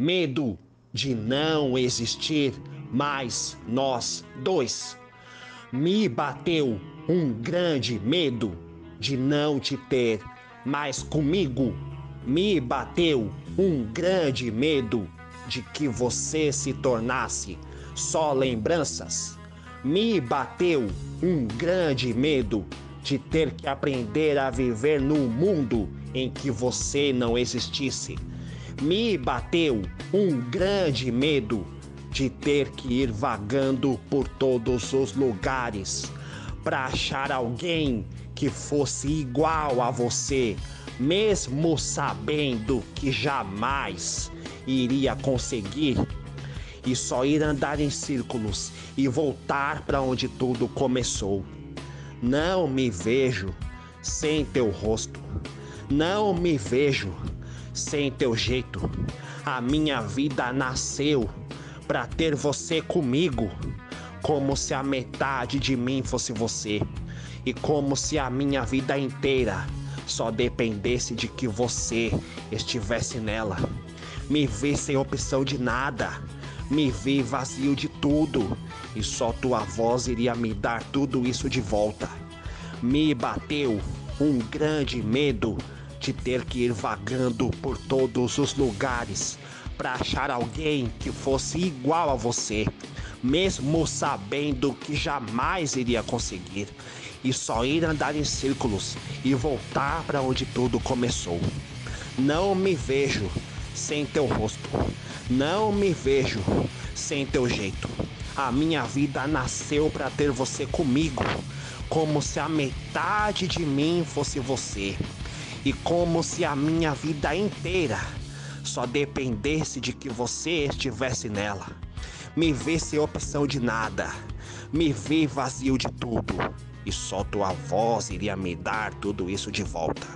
medo de não existir mais nós dois. Me bateu um grande medo de não te ter mais comigo. Me bateu um grande medo de que você se tornasse só lembranças. Me bateu um grande medo de ter que aprender a viver num mundo em que você não existisse. Me bateu um grande medo de ter que ir vagando por todos os lugares para achar alguém que fosse igual a você, mesmo sabendo que jamais iria conseguir e só ir andar em círculos e voltar para onde tudo começou. Não me vejo sem teu rosto. Não me vejo sem teu jeito. A minha vida nasceu para ter você comigo, como se a metade de mim fosse você, e como se a minha vida inteira só dependesse de que você estivesse nela. Me vi sem opção de nada, me vi vazio de tudo, e só tua voz iria me dar tudo isso de volta. Me bateu um grande medo de ter que ir vagando por todos os lugares para achar alguém que fosse igual a você, mesmo sabendo que jamais iria conseguir, e só ir andar em círculos e voltar para onde tudo começou. Não me vejo sem teu rosto, não me vejo sem teu jeito. A minha vida nasceu para ter você comigo, como se a metade de mim fosse você, e como se a minha vida inteira só dependesse de que você estivesse nela. Me vê sem opção de nada, me vê vazio de tudo, e só tua voz iria me dar tudo isso de volta.